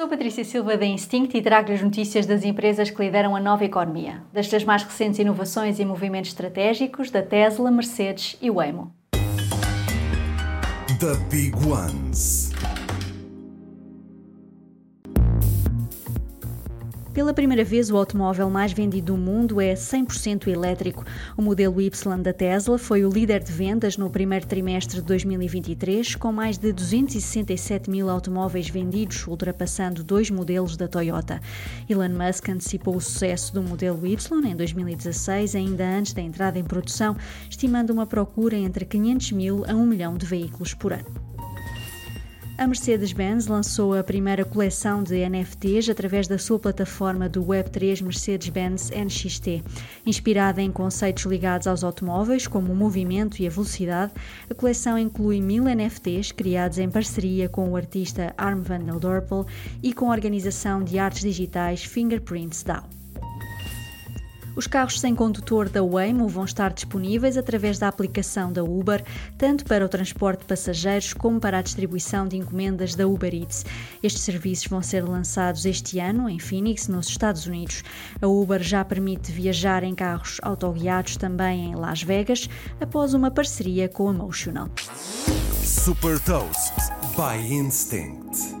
Sou Patrícia Silva da Instinct e trago as notícias das empresas que lideram a nova economia, destas mais recentes inovações e movimentos estratégicos da Tesla, Mercedes e Waymo. The Big Ones. Pela primeira vez, o automóvel mais vendido do mundo é 100% elétrico. O modelo Y da Tesla foi o líder de vendas no primeiro trimestre de 2023, com mais de 267 mil automóveis vendidos, ultrapassando dois modelos da Toyota. Elon Musk antecipou o sucesso do modelo Y em 2016, ainda antes da entrada em produção, estimando uma procura entre 500 mil a 1 milhão de veículos por ano. A Mercedes-Benz lançou a primeira coleção de NFTs através da sua plataforma do Web3 Mercedes-Benz NXT. Inspirada em conceitos ligados aos automóveis, como o movimento e a velocidade, a coleção inclui mil NFTs criados em parceria com o artista Arm van der Dorpel e com a organização de artes digitais Fingerprints DAO. Os carros sem condutor da Waymo vão estar disponíveis através da aplicação da Uber, tanto para o transporte de passageiros como para a distribuição de encomendas da Uber Eats. Estes serviços vão ser lançados este ano em Phoenix, nos Estados Unidos. A Uber já permite viajar em carros autoguiados também em Las Vegas, após uma parceria com a Motional. Super Toast by Instinct.